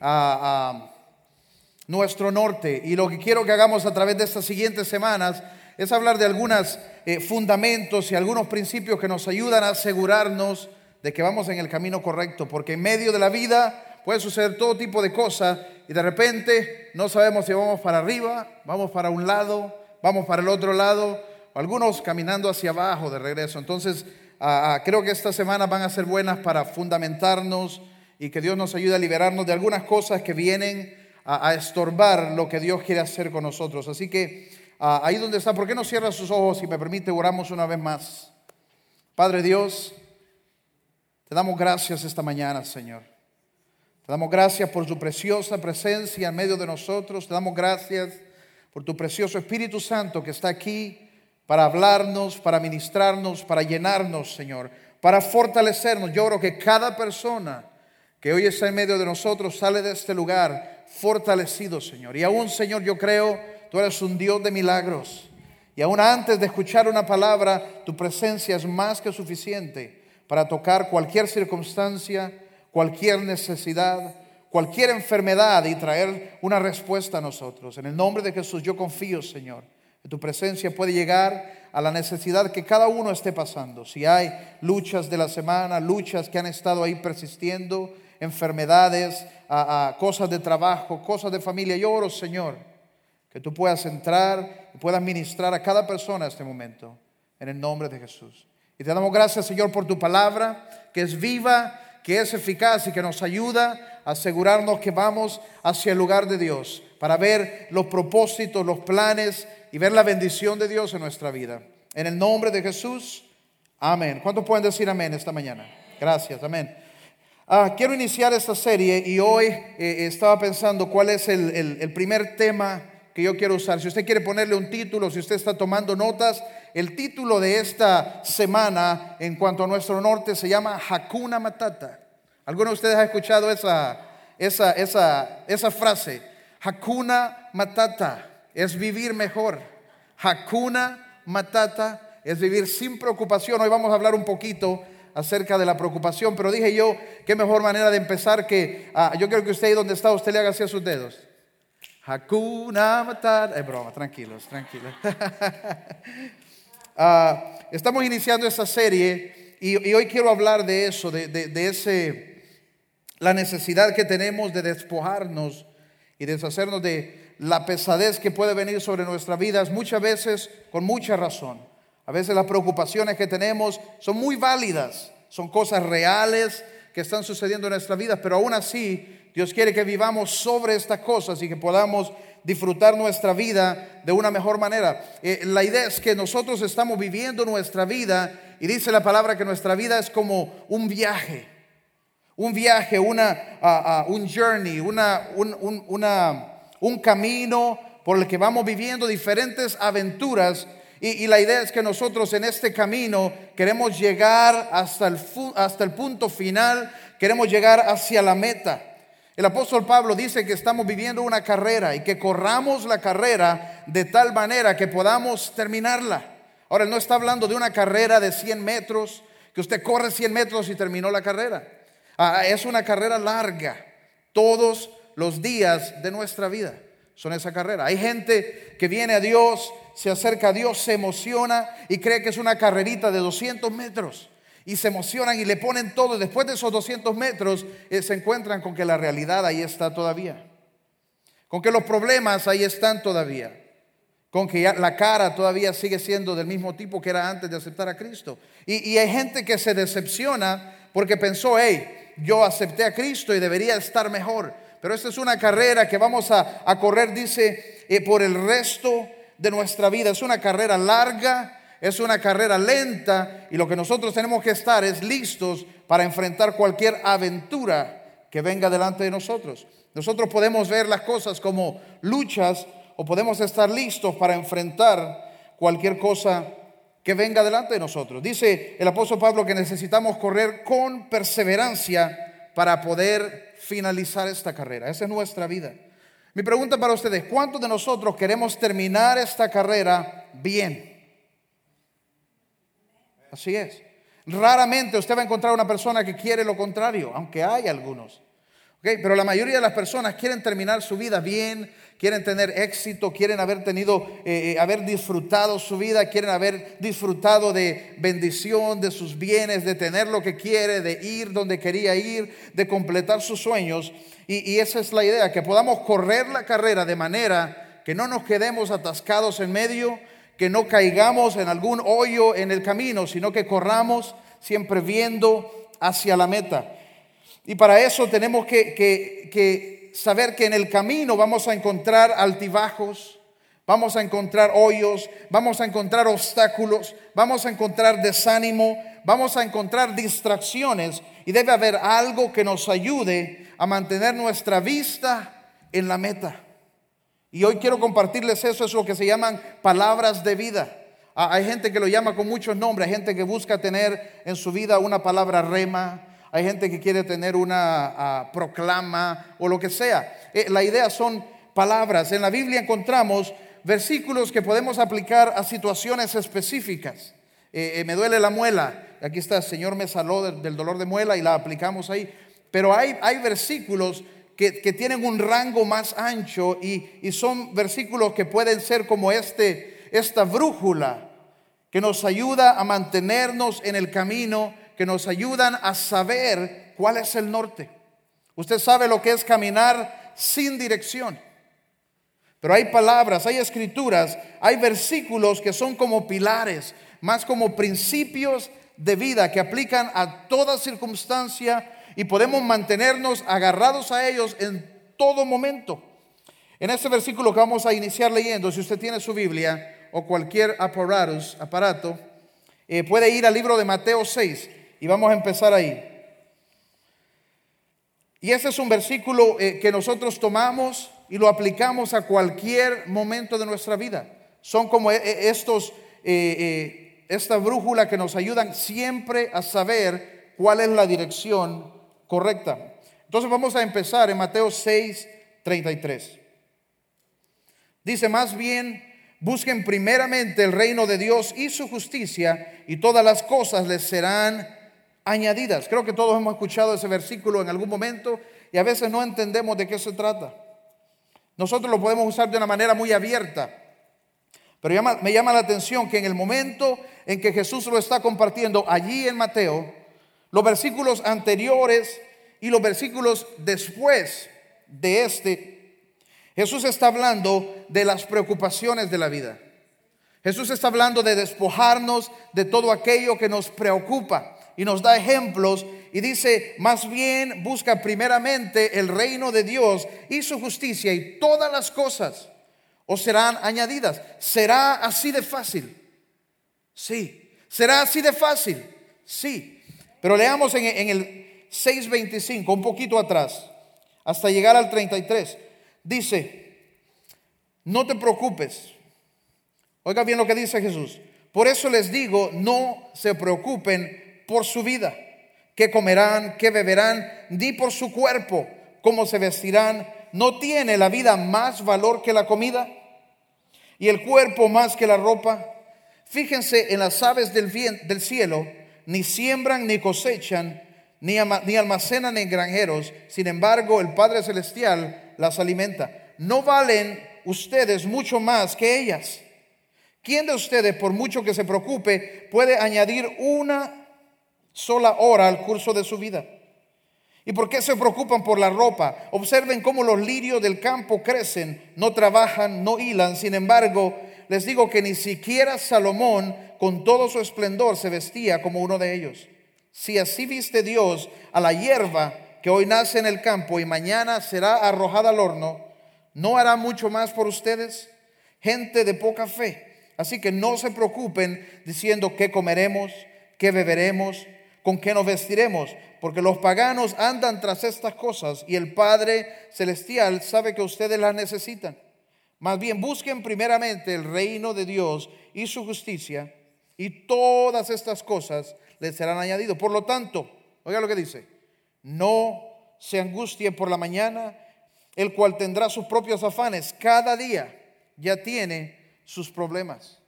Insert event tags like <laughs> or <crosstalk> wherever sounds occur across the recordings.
a, nuestro norte. Y lo que quiero que hagamos a través de estas siguientes semanas es hablar de algunos eh, fundamentos y algunos principios que nos ayudan a asegurarnos de que vamos en el camino correcto, porque en medio de la vida puede suceder todo tipo de cosas y de repente no sabemos si vamos para arriba, vamos para un lado, vamos para el otro lado, algunos caminando hacia abajo de regreso. Entonces, creo que estas semanas van a ser buenas para fundamentarnos y que Dios nos ayude a liberarnos de algunas cosas que vienen a, estorbar lo que Dios quiere hacer con nosotros. Así que ah, ahí donde está, ¿por qué no cierra sus ojos y me permite oramos una vez más? Padre Dios, te damos gracias esta mañana, Señor. Te damos gracias por tu preciosa presencia en medio de nosotros. Te damos gracias por tu precioso Espíritu Santo que está aquí para hablarnos, para ministrarnos, para llenarnos, Señor, para fortalecernos. Yo creo que cada persona que hoy está en medio de nosotros sale de este lugar fortalecido, Señor. Y aún, Señor, yo creo, tú eres un Dios de milagros. Y aún antes de escuchar una palabra, tu presencia es más que suficiente para tocar cualquier circunstancia, cualquier necesidad, cualquier enfermedad y traer una respuesta a nosotros. En el nombre de Jesús yo confío, Señor, que tu presencia puede llegar a la necesidad que cada uno esté pasando. Si hay luchas de la semana, luchas que han estado ahí persistiendo, enfermedades, a, cosas de trabajo, cosas de familia. Yo oro, Señor, que tú puedas entrar y puedas ministrar a cada persona en este momento, en el nombre de Jesús. Y te damos gracias, Señor, por tu palabra, que es viva, que es eficaz y que nos ayuda a asegurarnos que vamos hacia el lugar de Dios, para ver los propósitos, los planes y ver la bendición de Dios en nuestra vida. En el nombre de Jesús, amén. ¿Cuántos pueden decir amén esta mañana? Gracias, amén. Ah, quiero iniciar esta serie y hoy eh, estaba pensando cuál es el, primer tema que yo quiero usar. Si usted quiere ponerle un título, si usted está tomando notas, el título de esta semana en cuanto a nuestro norte se llama Hakuna Matata. ¿Alguno de ustedes ha escuchado esa, esa, frase? Hakuna Matata es vivir mejor. Hakuna Matata es vivir sin preocupación. Hoy vamos a hablar un poquito acerca de la preocupación, pero dije yo, qué mejor manera de empezar que ah, yo creo que usted ahí donde está, usted le haga así a sus dedos. Hakuna Matata. Es broma, tranquilos, tranquilos. <laughs> Ah, estamos iniciando esta serie y, hoy quiero hablar de eso, de, de ese, la necesidad que tenemos de despojarnos y deshacernos de la pesadez que puede venir sobre nuestras vidas, muchas veces con mucha razón. A veces las preocupaciones que tenemos son muy válidas, son cosas reales que están sucediendo en nuestra vida, pero aún así Dios quiere que vivamos sobre estas cosas y que podamos disfrutar nuestra vida de una mejor manera. Eh, la idea es que nosotros estamos viviendo nuestra vida y dice la palabra que nuestra vida es como un viaje, un viaje, una, un journey, una, un, un camino por el que vamos viviendo diferentes aventuras y, la idea es que nosotros en este camino queremos llegar hasta el, hasta el punto final, queremos llegar hacia la meta. El apóstol Pablo dice que estamos viviendo una carrera y que corramos la carrera de tal manera que podamos terminarla. Ahora, él no está hablando de una carrera de 100 metros, que usted corre 100 metros y terminó la carrera. Ah, es una carrera larga, todos los días de nuestra vida son esa carrera. Hay gente que viene a Dios, se acerca a Dios, se emociona y cree que es una carrerita de 200 metros. Y se emocionan y le ponen todo. Y después de esos 200 metros eh, se encuentran con que la realidad ahí está todavía. Con que los problemas ahí están todavía. Con que la cara todavía sigue siendo del mismo tipo que era antes de aceptar a Cristo. Y, hay gente que se decepciona porque pensó, hey, yo acepté a Cristo y debería estar mejor. Pero esta es una carrera que vamos a, correr, dice, eh, por el resto de nuestra vida. Es una carrera larga, es una carrera lenta y lo que nosotros tenemos que estar es listos para enfrentar cualquier aventura que venga delante de nosotros. Nosotros podemos ver las cosas como luchas o podemos estar listos para enfrentar cualquier cosa que venga delante de nosotros. Dice el apóstol Pablo que necesitamos correr con perseverancia para poder finalizar esta carrera. Esa es nuestra vida. Mi pregunta para ustedes, ¿cuántos de nosotros queremos terminar esta carrera bien? Así es. Raramente usted va a encontrar una persona que quiere lo contrario, aunque hay algunos. Pero la mayoría de las personas quieren terminar su vida bien, quieren tener éxito, quieren haber tenido, eh, eh, haber disfrutado su vida, quieren haber disfrutado de bendición, de sus bienes, de tener lo que quiere, de ir donde quería ir, de completar sus sueños. Y esa es la idea, que podamos correr la carrera de manera que no nos quedemos atascados en medio, que no caigamos en algún hoyo en el camino, sino que corramos siempre viendo hacia la meta. Y para eso tenemos que, saber que en el camino vamos a encontrar altibajos, vamos a encontrar hoyos, vamos a encontrar obstáculos, vamos a encontrar desánimo, vamos a encontrar distracciones y debe haber algo que nos ayude a mantener nuestra vista en la meta. Y hoy quiero compartirles eso, es lo que se llaman palabras de vida. Ah, hay gente que lo llama con muchos nombres, hay gente que busca tener en su vida una palabra rema, hay gente que quiere tener una ah, proclama o lo que sea. Eh, la idea son palabras. En la Biblia encontramos versículos que podemos aplicar a situaciones específicas. Eh, eh, me duele la muela. Aquí está, el Señor me saló del, dolor de muela y la aplicamos ahí. Pero hay, versículos que, tienen un rango más ancho y, y, son versículos que pueden ser como este, esta brújula que nos ayuda a mantenernos en el camino que nos ayudan a saber cuál es el norte. Usted sabe lo que es caminar sin dirección. Pero hay palabras, hay escrituras, hay versículos que son como pilares, más como principios de vida que aplican a toda circunstancia y podemos mantenernos agarrados a ellos en todo momento. En este versículo que vamos a iniciar leyendo, si usted tiene su Biblia o cualquier aparato, eh, puede ir al libro de Mateo 6. Y vamos a empezar ahí. Y ese es un versículo eh, que nosotros tomamos y lo aplicamos a cualquier momento de nuestra vida. Son como eh, eh, estos, esta brújula que nos ayudan siempre a saber cuál es la dirección correcta. Entonces vamos a empezar en Mateo 6, 33. Dice, más bien, busquen primeramente el reino de Dios y su justicia y todas las cosas les serán añadidas. Creo que todos hemos escuchado ese versículo en algún momento y a veces no entendemos de qué se trata. Nosotros lo podemos usar de una manera muy abierta, pero me llama la atención que en el momento en que Jesús lo está compartiendo allí en Mateo, los versículos anteriores y los versículos después de este, Jesús está hablando de las preocupaciones de la vida. Jesús está hablando de despojarnos de todo aquello que nos preocupa y nos da ejemplos y dice, más bien busca primeramente el reino de Dios y su justicia y todas las cosas os serán añadidas. ¿Será así de fácil? Sí. ¿Será así de fácil? Sí. Pero leamos en, en el 6.25, un poquito atrás, hasta llegar al 33. Dice, no te preocupes. Oiga bien lo que dice Jesús. Por eso les digo, no se preocupen por su vida, qué comerán, qué beberán, ni por su cuerpo, cómo se vestirán. ¿No tiene la vida más valor que la comida? ¿Y el cuerpo más que la ropa? Fíjense en las aves del, del cielo, ni siembran ni cosechan, ni, ni almacenan en granjeros, sin embargo el Padre Celestial las alimenta. ¿No valen ustedes mucho más que ellas? ¿Quién de ustedes, por mucho que se preocupe, puede añadir una sola hora al curso de su vida. ¿Y por qué se preocupan por la ropa? Observen cómo los lirios del campo crecen, no trabajan, no hilan. Sin embargo, les digo que ni siquiera Salomón, con todo su esplendor, se vestía como uno de ellos. Si así viste Dios a la hierba que hoy nace en el campo y mañana será arrojada al horno, ¿no hará mucho más por ustedes? Gente de poca fe. Así que no se preocupen diciendo qué comeremos, qué beberemos ¿Con qué nos vestiremos? Porque los paganos andan tras estas cosas y el Padre Celestial sabe que ustedes las necesitan. Más bien busquen primeramente el reino de Dios y su justicia y todas estas cosas les serán añadidas. Por lo tanto, oiga lo que dice, no se angustien por la mañana, el cual tendrá sus propios afanes. Cada día ya tiene sus problemas.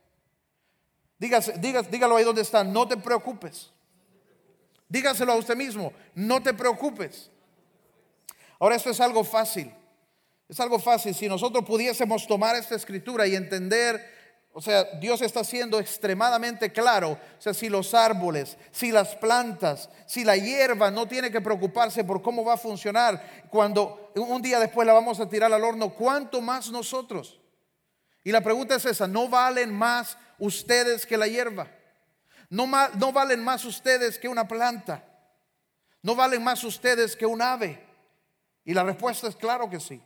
Dígase, dígalo ahí donde está, no te preocupes. Dígaselo a usted mismo, no te preocupes. Ahora esto es algo fácil. Es algo fácil. Si nosotros pudiésemos tomar esta escritura y entender o sea, Dios está siendo extremadamente claro. O sea, si los árboles, si las plantas, si la hierba no tiene que preocuparse por cómo va a funcionar, cuando un día después la vamos a tirar al horno, ¿cuánto más nosotros? Y la pregunta es esa, ¿no valen más ustedes que la hierba? ¿No, valen más ustedes que una planta? ¿No valen más ustedes que un ave? Y la respuesta es claro que sí.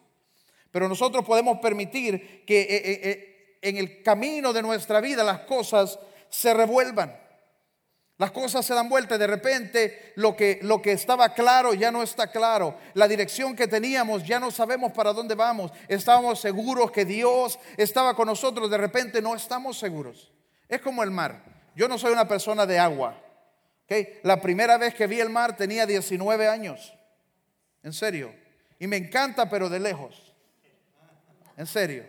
Pero nosotros podemos permitir que... Eh, eh, eh, en el camino de nuestra vida las cosas se revuelvan. Las cosas se dan vuelta y de repente lo que, lo que estaba claro ya no está claro. La dirección que teníamos ya no sabemos para dónde vamos. Estábamos seguros que Dios estaba con nosotros, de repente no estamos seguros. Es como el mar. Yo no soy una persona de agua. La primera vez que vi el mar tenía 19 años. En serio. Y me encanta, pero de lejos. En serio.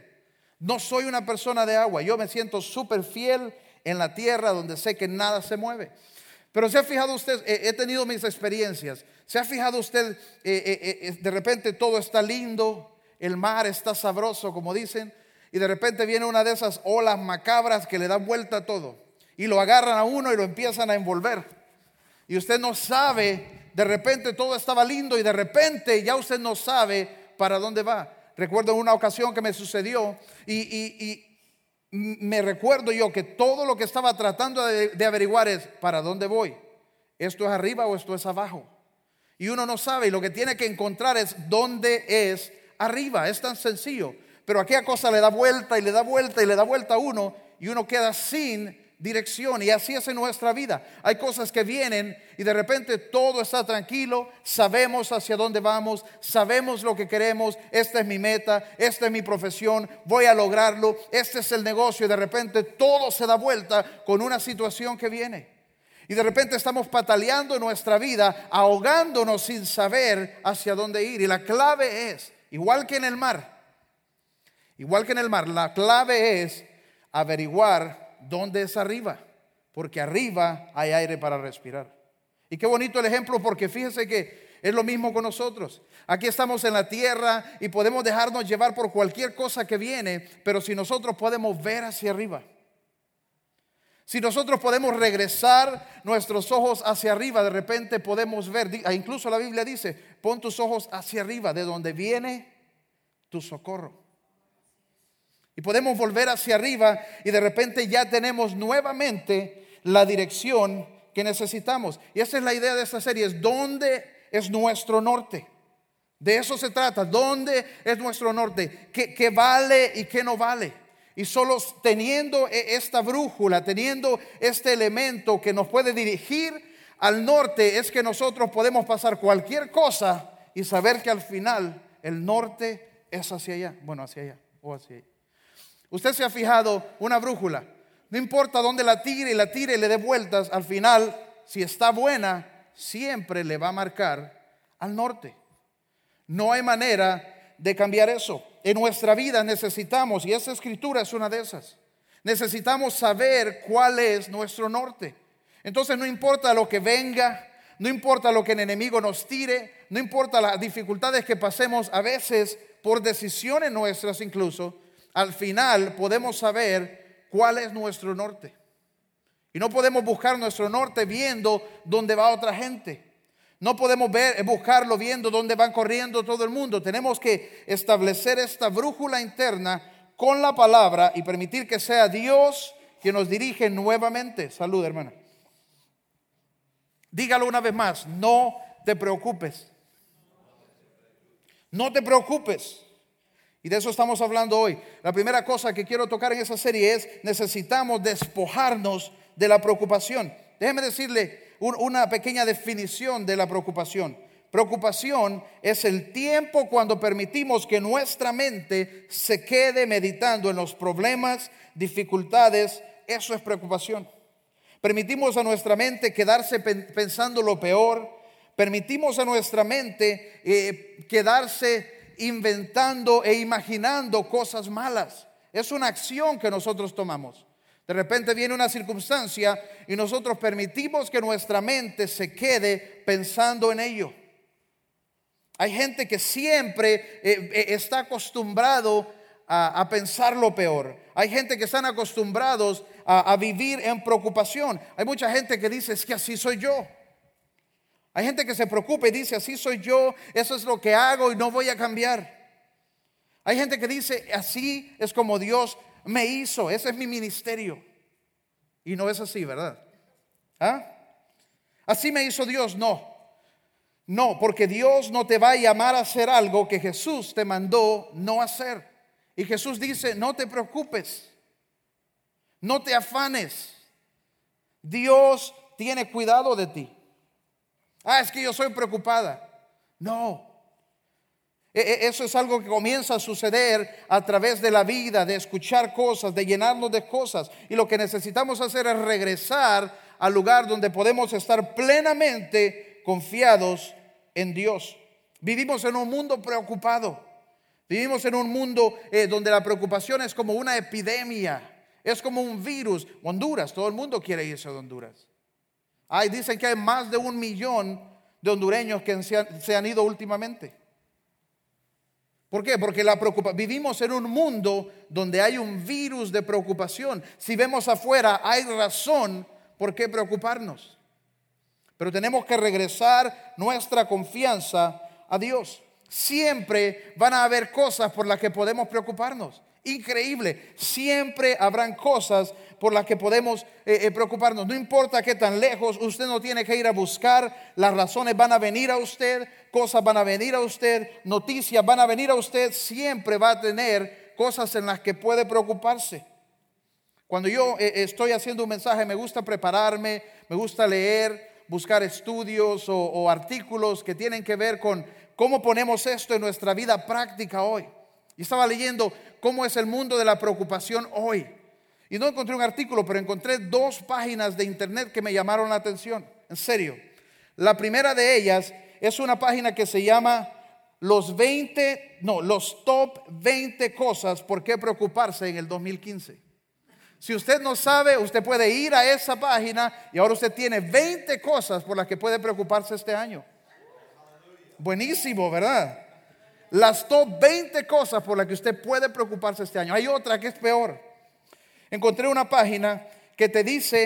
No soy una persona de agua, yo me siento súper fiel en la tierra donde sé que nada se mueve. Pero se ha fijado usted, he tenido mis experiencias, se ha fijado usted, eh, eh, eh, de repente todo está lindo, el mar está sabroso, como dicen, y de repente viene una de esas olas macabras que le dan vuelta a todo, y lo agarran a uno y lo empiezan a envolver. Y usted no sabe, de repente todo estaba lindo y de repente ya usted no sabe para dónde va. Recuerdo una ocasión que me sucedió y, me recuerdo yo que todo lo que estaba tratando de, averiguar es, ¿para dónde voy? ¿Esto es arriba o esto es abajo? Y uno no sabe y lo que tiene que encontrar es dónde es arriba. Es tan sencillo. Pero aquella cosa le da vuelta y le da vuelta y le da vuelta a uno y uno queda sin dirección. Y así es en nuestra vida. Hay cosas que vienen y de repente todo está tranquilo, sabemos hacia dónde vamos, sabemos lo que queremos, esta es mi meta, esta es mi profesión, voy a lograrlo, este es el negocio y de repente todo se da vuelta con una situación que viene. Y de repente estamos pataleando nuestra vida, ahogándonos sin saber hacia dónde ir. Y la clave es, igual que en el mar, igual que en el mar, la clave es averiguar ¿dónde es arriba? Porque arriba hay aire para respirar. Y qué bonito el ejemplo porque fíjese que es lo mismo con nosotros. Aquí estamos en la tierra y podemos dejarnos llevar por cualquier cosa que viene, pero si nosotros podemos ver hacia arriba, si nosotros podemos regresar nuestros ojos hacia arriba, de repente podemos ver, incluso la Biblia dice, pon tus ojos hacia arriba, de donde viene tu socorro. Y podemos volver hacia arriba y de repente ya tenemos nuevamente la dirección que necesitamos. Y esa es la idea de esta serie, es dónde es nuestro norte. De eso se trata, dónde es nuestro norte, qué, vale y qué no vale. Y solo teniendo e, esta brújula, teniendo este elemento que nos puede dirigir al norte, es que nosotros podemos pasar cualquier cosa y saber que al final el norte es hacia allá, bueno, hacia allá o hacia allá. Usted se ha fijado una brújula. No importa dónde la tire y la tire y le dé vueltas, al final, si está buena, siempre le va a marcar al norte. No hay manera de cambiar eso. En nuestra vida necesitamos, y esa escritura es una de esas, necesitamos saber cuál es nuestro norte. Entonces no importa lo que venga, no importa lo que el enemigo nos tire, no importa las dificultades que pasemos a veces por decisiones nuestras incluso, al final podemos saber cuál es nuestro norte. Y no podemos buscar nuestro norte viendo dónde va otra gente. No podemos ver, buscarlo viendo dónde van corriendo todo el mundo. Tenemos que establecer esta brújula interna con la palabra y permitir que sea Dios quien nos dirige nuevamente. Salud, hermana. Dígalo una vez más, no te preocupes. No te preocupes. Y de eso estamos hablando hoy. La primera cosa que quiero tocar en esa serie es necesitamos despojarnos de la preocupación. Déjeme decirle una pequeña definición de la preocupación. Preocupación es el tiempo cuando permitimos que nuestra mente se quede meditando en los problemas, dificultades. Eso es preocupación. Permitimos a nuestra mente quedarse pensando lo peor. Permitimos a nuestra mente eh, quedarse inventando e imaginando cosas malas. Es una acción que nosotros tomamos. De repente viene una circunstancia y nosotros permitimos que nuestra mente se quede pensando en ello. Hay gente que siempre eh, eh, está acostumbrado a, pensar lo peor. Hay gente que están acostumbrados a, a vivir en preocupación. Hay mucha gente que dice, es que así soy yo. Hay gente que se preocupa y dice, así soy yo, eso es lo que hago y no voy a cambiar. Hay gente que dice, así es como Dios me hizo, ese es mi ministerio. Y no es así, ¿verdad? ¿Ah? Así me hizo Dios, no. No, porque Dios no te va a llamar a hacer algo que Jesús te mandó no hacer. Y Jesús dice, no te preocupes, no te afanes. Dios tiene cuidado de ti. Ah, es que yo soy preocupada. No. E, e, eso es algo que comienza a suceder a través de la vida, de escuchar cosas, de llenarnos de cosas. Y lo que necesitamos hacer es regresar al lugar donde podemos estar plenamente confiados en Dios. Vivimos en un mundo preocupado. Vivimos en un mundo eh, donde la preocupación es como una epidemia, es como un virus. Honduras, todo el mundo quiere irse a Honduras. Hay, dicen que hay más de un millón de hondureños que se han, ido últimamente. ¿Por qué? Porque la vivimos en un mundo donde hay un virus de preocupación. Si vemos afuera, hay razón por qué preocuparnos. Pero tenemos que regresar nuestra confianza a Dios. Siempre van a haber cosas por las que podemos preocuparnos. Increíble. Siempre habrán cosas por las que podemos eh, eh, preocuparnos. No importa qué tan lejos, usted no tiene que ir a buscar. Las razones van a venir a usted, cosas van a venir a usted, noticias van a venir a usted. Siempre va a tener cosas en las que puede preocuparse. Cuando yo eh, estoy haciendo un mensaje, me gusta prepararme, me gusta leer, buscar estudios o, artículos que tienen que ver con cómo ponemos esto en nuestra vida práctica hoy. Y estaba leyendo cómo es el mundo de la preocupación hoy. Y no encontré un artículo, pero encontré dos páginas de internet que me llamaron la atención. En serio. La primera de ellas es una página que se llama los 20, no, los top 20 cosas por qué preocuparse en el 2015. Si usted no sabe, usted puede ir a esa página y ahora usted tiene 20 cosas por las que puede preocuparse este año. Buenísimo, ¿verdad? Las top 20 cosas por las que usted puede preocuparse este año. Hay otra que es peor. Encontré una página que te dice,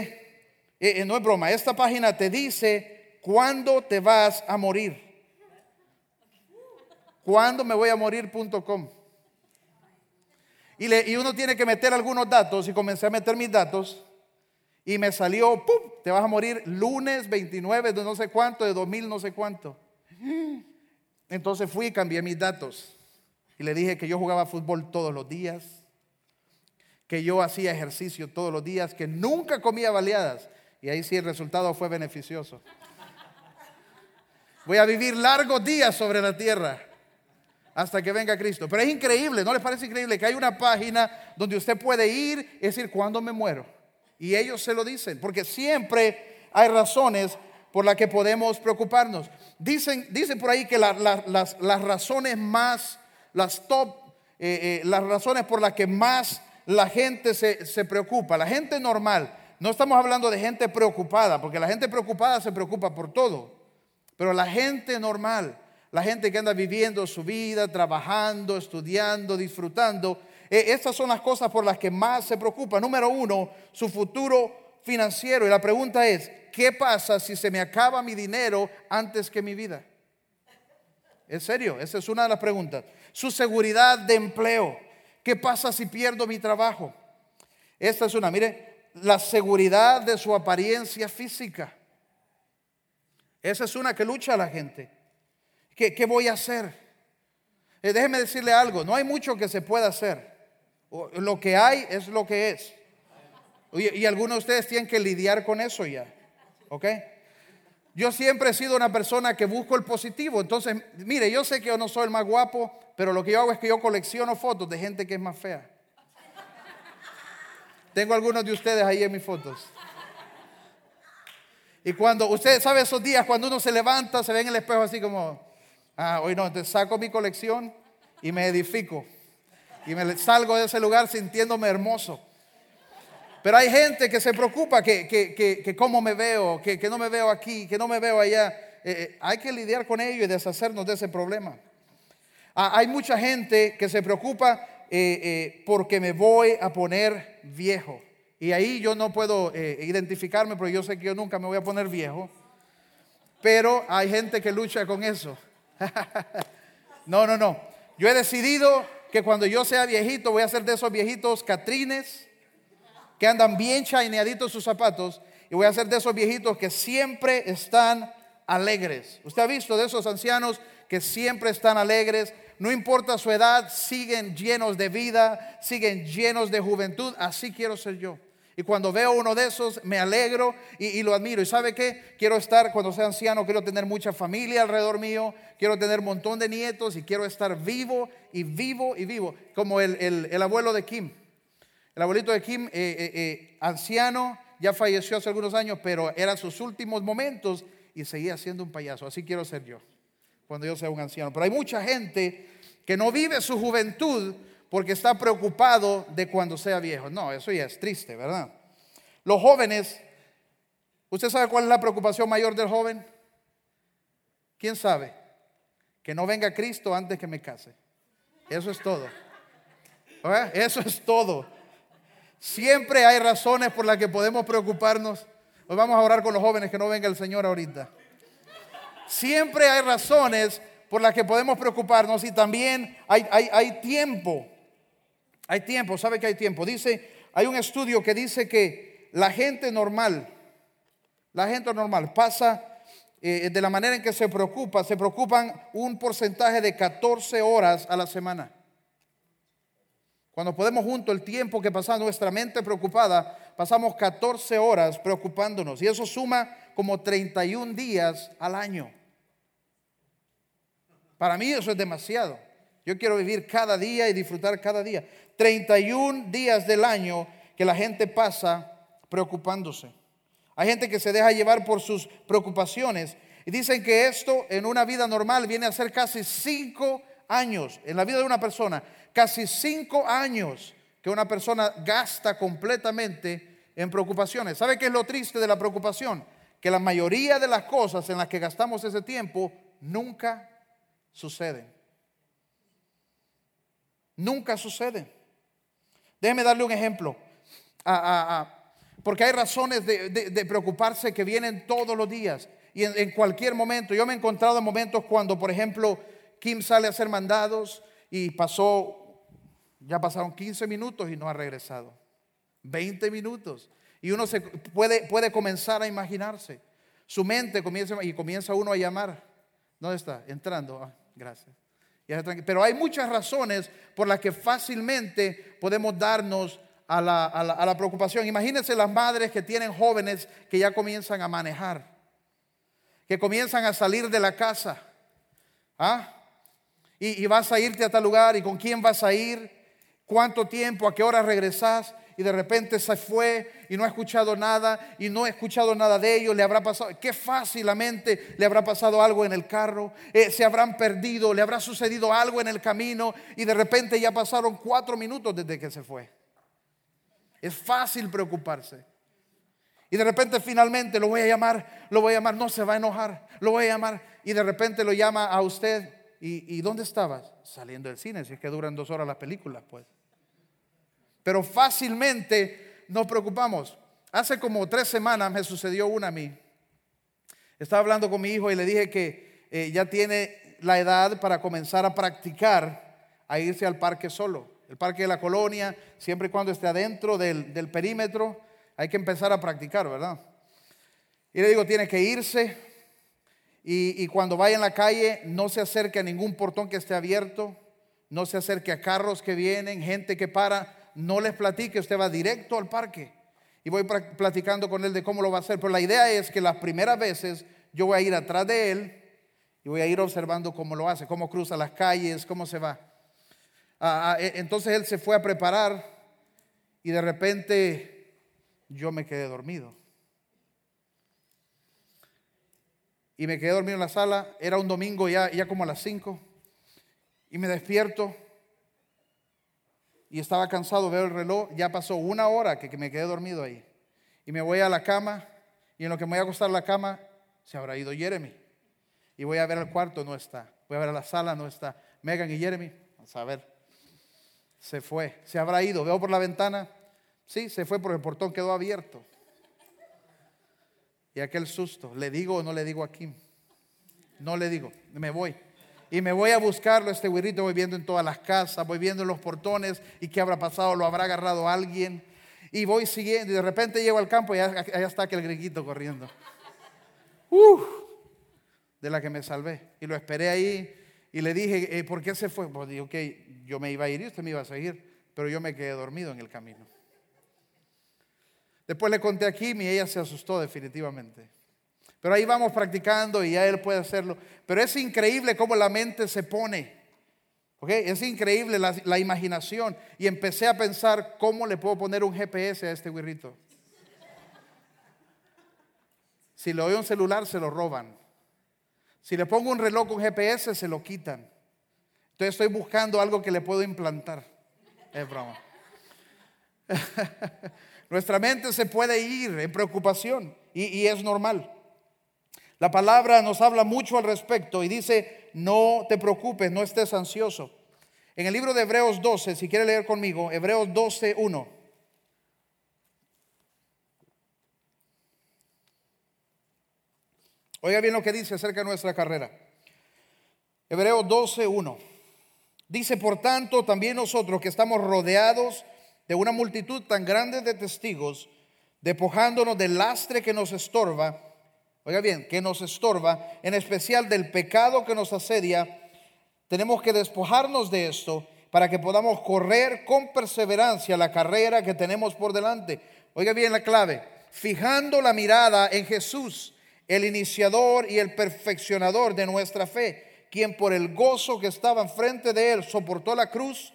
eh, eh, no es broma, esta página te dice cuándo te vas a morir. Cuándo me voy a morir.com. Y, y uno tiene que meter algunos datos y comencé a meter mis datos y me salió. Te vas a morir lunes 29 de no sé cuánto, de 2000 no sé cuánto. Entonces fui y cambié mis datos. Y le dije que yo jugaba fútbol todos los días, que yo hacía ejercicio todos los días, que nunca comía baleadas. Y ahí sí el resultado fue beneficioso. Voy a vivir largos días sobre la tierra hasta que venga Cristo. Pero es increíble, ¿no les parece increíble que hay una página donde usted puede ir y decir, ¿cuándo me muero? Y ellos se lo dicen, porque siempre hay razones por las que podemos preocuparnos. Dicen, dicen por ahí que las, las, razones más, las top, eh, eh, las razones por las que más la gente se, se preocupa, la gente normal, no estamos hablando de gente preocupada, porque la gente preocupada se preocupa por todo, pero la gente normal, la gente que anda viviendo su vida, trabajando, estudiando, disfrutando, eh, estas son las cosas por las que más se preocupa. Número uno, su futuro financiero. Y la pregunta es, ¿qué pasa si se me acaba mi dinero antes que mi vida? En serio, esa es una de las preguntas. Su seguridad de empleo. ¿Qué pasa si pierdo mi trabajo? Esta es una, mire, la seguridad de su apariencia física. Esa es una que lucha a la gente. ¿Qué, qué voy a hacer? Eh, déjeme decirle algo, no hay mucho que se pueda hacer. Lo que hay es lo que es. Y, algunos de ustedes tienen que lidiar con eso ya. ¿ok? Yo siempre he sido una persona que busco el positivo. Entonces, mire, yo sé que yo no soy el más guapo, pero lo que yo hago es que yo colecciono fotos de gente que es más fea. Tengo algunos de ustedes ahí en mis fotos. Y cuando, usted sabe esos días, cuando uno se levanta, se ve en el espejo así como, ah, hoy no, entonces saco mi colección y me edifico. Y me salgo de ese lugar sintiéndome hermoso. Pero hay gente que se preocupa que, que, que, cómo me veo, que, no me veo aquí, que no me veo allá. eh, hay que lidiar con ello y deshacernos de ese problema. Ah, hay mucha gente que se preocupa porque me voy a poner viejo. Y ahí yo no puedo identificarme porque yo sé que yo nunca me voy a poner viejo. Pero hay gente que lucha con eso. <laughs> no, no, no. Yo he decidido que cuando yo sea viejito voy a ser de esos viejitos catrines que andan bien chaineaditos sus zapatos y voy a ser de esos viejitos que siempre están alegres. Usted ha visto de esos ancianos que siempre están alegres, no importa su edad, siguen llenos de vida, siguen llenos de juventud, así quiero ser yo. Y cuando veo uno de esos, me alegro y, lo admiro. ¿Y sabe qué? Quiero estar, cuando sea anciano, quiero tener mucha familia alrededor mío, quiero tener un montón de nietos y quiero estar vivo y vivo y vivo. Como el, abuelo de Kim. El abuelito de Kim, eh, eh, eh, anciano, ya falleció hace algunos años, pero eran sus últimos momentos y seguía siendo un payaso. Así quiero ser yo, cuando yo sea un anciano. Pero hay mucha gente que no vive su juventud porque está preocupado de cuando sea viejo. No, eso ya es triste, ¿verdad? Los jóvenes, ¿usted sabe cuál es la preocupación mayor del joven? ¿Quién sabe? Que no venga Cristo antes que me case. Eso es todo. Eso es todo. Siempre hay razones por las que podemos preocuparnos. Hoy vamos a orar con los jóvenes que no venga el Señor ahorita. Siempre hay razones por las que podemos preocuparnos y también hay, hay, hay tiempo hay tiempo, ¿sabe que hay tiempo? Dice, hay un estudio que dice que la gente normal, la gente normal pasa eh, de la manera en que se preocupa, se preocupan un porcentaje de 14 horas a la semana. Cuando podemos junto el tiempo que pasa nuestra mente preocupada, pasamos 14 horas preocupándonos y eso suma como 31 días al año. Para mí eso es demasiado. Yo quiero vivir cada día y disfrutar cada día. 31 días del año que la gente pasa preocupándose. Hay gente que se deja llevar por sus preocupaciones y dicen que esto en una vida normal viene a ser casi cinco años, en la vida de una persona, casi cinco años que una persona gasta completamente en preocupaciones. ¿Sabe qué es lo triste de la preocupación? Que la mayoría de las cosas en las que gastamos ese tiempo nunca suceden. Nunca suceden. Déjeme darle un ejemplo. porque hay razones de, preocuparse que vienen todos los días y en, cualquier momento. Yo me he encontrado en momentos cuando, por ejemplo, Kim sale a hacer mandados y pasó, ya pasaron 15 minutos y no ha regresado. 20 minutos. Y uno se puede, puede comenzar a imaginarse. Su mente comienza y comienza uno a llamar. ¿Dónde está? Entrando. Ah, gracias. Pero hay muchas razones por las que fácilmente podemos darnos a la, preocupación. Imagínense las madres que tienen jóvenes que ya comienzan a manejar, que comienzan a salir de la casa. ¿Ah? Y, y, vas a irte a tal lugar y con quién vas a ir, cuánto tiempo, a qué hora regresas y de repente se fue y no ha escuchado nada y no ha escuchado nada de ellos, le habrá pasado, qué fácilmente le habrá pasado algo en el carro, eh, se habrán perdido, le habrá sucedido algo en el camino y de repente ya pasaron cuatro minutos desde que se fue. Es fácil preocuparse. Y de repente finalmente lo voy a llamar, lo voy a llamar, no se va a enojar, lo voy a llamar y de repente lo llama a usted. ¿Y, y dónde estabas? Saliendo del cine, si es que duran dos horas las películas, pues pero fácilmente nos preocupamos. Hace como tres semanas me sucedió una a mí. Estaba hablando con mi hijo y le dije que eh, ya tiene la edad para comenzar a practicar a irse al parque solo. El parque de la colonia, siempre y cuando esté adentro del, perímetro, hay que empezar a practicar, ¿verdad? Y le digo, tiene que irse y cuando vaya en la calle no se acerque a ningún portón que esté abierto, no se acerque a carros que vienen, gente que para, no les platique, usted va directo al parque. Y voy platicando con él de cómo lo va a hacer. Pero la idea es que las primeras veces yo voy a ir atrás de él y voy a ir observando cómo lo hace, cómo cruza las calles, cómo se va. Ah, ah, e, entonces él se fue a preparar y de repente yo me quedé dormido. Y me quedé dormido en la sala, era un domingo ya, ya como a las 5, y me despierto y estaba cansado, veo el reloj, ya pasó una hora que, me quedé dormido ahí. Y me voy a la cama y en lo que me voy a acostar en la cama se habrá ido Jeremy. Y voy a ver al cuarto, no está. Voy a ver a la sala, no está. Megan y Jeremy, vamos a ver. Se fue, se habrá ido. Veo por la ventana. Sí, se fue porque el portón quedó abierto. Y aquel susto, ¿le digo o no le digo a Kim? No le digo, me voy. Y me voy a buscarlo, este güirito, voy viendo en todas las casas, voy viendo en los portones y qué habrá pasado, lo habrá agarrado alguien. Y voy siguiendo y de repente llego al campo y allá, está aquel griguito corriendo. Uf, de la que me salvé. Y lo esperé ahí y le dije, eh, ¿por qué se fue? Pues digo, que yo me iba a ir y usted me iba a seguir, pero yo me quedé dormido en el camino. Después le conté a Kim y ella se asustó definitivamente. Pero ahí vamos practicando y ya él puede hacerlo. Pero es increíble cómo la mente se pone. Es increíble la, imaginación. Y empecé a pensar cómo le puedo poner un GPS a este guirrito. Si le doy un celular, se lo roban. Si le pongo un reloj con GPS, se lo quitan. Entonces estoy buscando algo que le puedo implantar. Es. <laughs> Nuestra mente se puede ir en preocupación y, es normal. La palabra nos habla mucho al respecto y dice, no te preocupes, no estés ansioso. En el libro de Hebreos 12, si quiere leer conmigo, Hebreos 12, 1. Oiga bien lo que dice acerca de nuestra carrera. Hebreos 12, 1. Dice, por tanto, también nosotros que estamos rodeados de una multitud tan grande de testigos, despojándonos del lastre que nos estorba, oiga bien, que nos estorba, en especial del pecado que nos asedia, tenemos que despojarnos de esto para que podamos correr con perseverancia la carrera que tenemos por delante. Oiga bien la clave, fijando la mirada en Jesús, el iniciador y el perfeccionador de nuestra fe, quien por el gozo que estaba enfrente de él soportó la cruz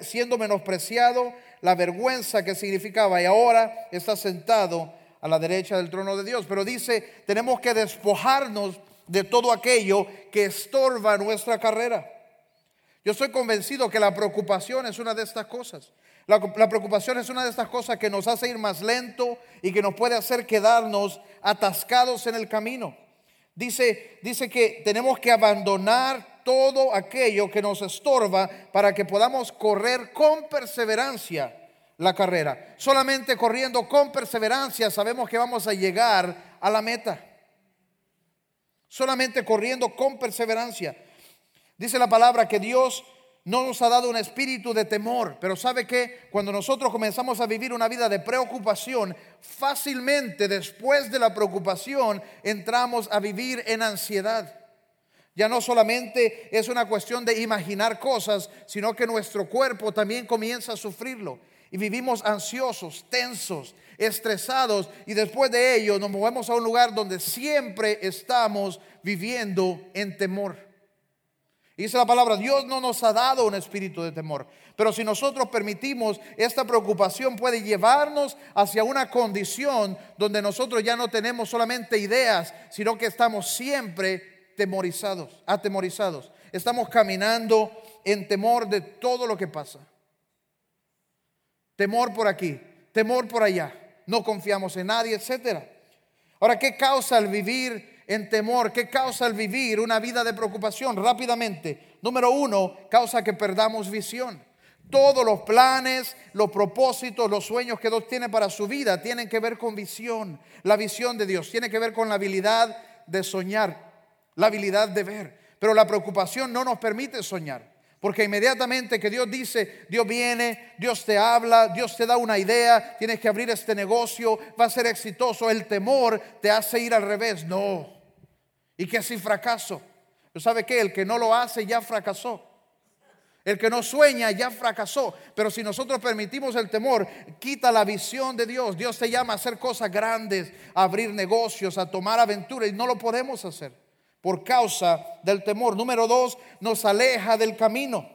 siendo menospreciado la vergüenza que significaba y ahora está sentado a la derecha del trono de Dios. Pero dice, tenemos que despojarnos de todo aquello que estorba nuestra carrera. Yo estoy convencido que la preocupación es una de estas cosas. La, la, preocupación es una de estas cosas que nos hace ir más lento y que nos puede hacer quedarnos atascados en el camino. Dice, dice que tenemos que abandonar todo aquello que nos estorba para que podamos correr con perseverancia la carrera. Solamente corriendo con perseverancia sabemos que vamos a llegar a la meta. Solamente corriendo con perseverancia. Dice la palabra que Dios no nos ha dado un espíritu de temor, pero sabe que cuando nosotros comenzamos a vivir una vida de preocupación, fácilmente después de la preocupación entramos a vivir en ansiedad. Ya no solamente es una cuestión de imaginar cosas, sino que nuestro cuerpo también comienza a sufrirlo. Y vivimos ansiosos, tensos, estresados y después de ello nos movemos a un lugar donde siempre estamos viviendo en temor. Dice la palabra, Dios no nos ha dado un espíritu de temor, pero si nosotros permitimos, esta preocupación puede llevarnos hacia una condición donde nosotros ya no tenemos solamente ideas, sino que estamos siempre temorizados, atemorizados. Estamos caminando en temor de todo lo que pasa. Temor por aquí, temor por allá. No confiamos en nadie, etcétera. Ahora, ¿qué causa el vivir en temor? ¿Qué causa el vivir una vida de preocupación? Rápidamente. Número uno, causa que perdamos visión. Todos los planes, los propósitos, los sueños que Dios tiene para su vida tienen que ver con visión. La visión de Dios tiene que ver con la habilidad de soñar la habilidad de ver. Pero la preocupación no nos permite soñar. Porque inmediatamente que Dios dice, Dios viene, Dios te habla, Dios te da una idea, tienes que abrir este negocio, va a ser exitoso, el temor te hace ir al revés. No. ¿Y que si fracaso? ¿Sabe qué? El que no lo hace ya fracasó. El que no sueña ya fracasó. Pero si nosotros permitimos el temor, quita la visión de Dios. Dios te llama a hacer cosas grandes, a abrir negocios, a tomar aventuras y no lo podemos hacer por causa del temor. Número dos, nos aleja del camino.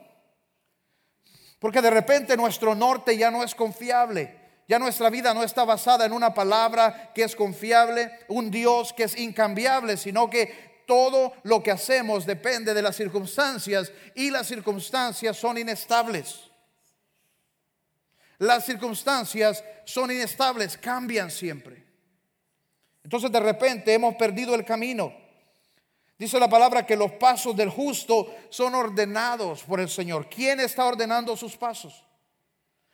Porque de repente nuestro norte ya no es confiable. Ya nuestra vida no está basada en una palabra que es confiable, un Dios que es incambiable, sino que todo lo que hacemos depende de las circunstancias y las circunstancias son inestables. Las circunstancias son inestables, cambian siempre. Entonces de repente hemos perdido el camino. Dice la palabra que los pasos del justo son ordenados por el Señor. ¿Quién está ordenando sus pasos?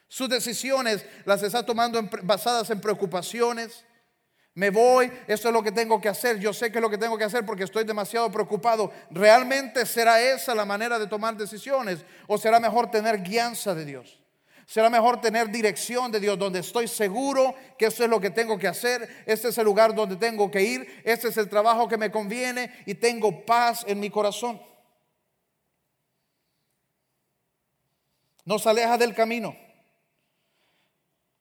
Sus decisiones las está tomando basadas en preocupaciones. Me voy, esto es lo que tengo que hacer, yo sé que es lo que tengo que hacer porque estoy demasiado preocupado. ¿Realmente será esa la manera de tomar decisiones o será mejor tener guianza de Dios? Será mejor tener dirección de Dios, donde estoy seguro que eso es lo que tengo que hacer, este es el lugar donde tengo que ir, este es el trabajo que me conviene y tengo paz en mi corazón. Nos aleja del camino.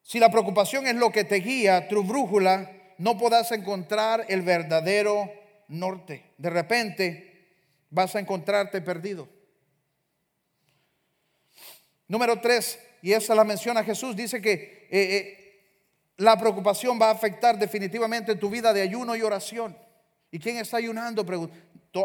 Si la preocupación es lo que te guía, tu brújula, no podrás encontrar el verdadero norte. De repente vas a encontrarte perdido. Número tres, y esa la menciona Jesús, dice que eh, eh, la preocupación va a afectar definitivamente tu vida de ayuno y oración. ¿Y quién está ayunando?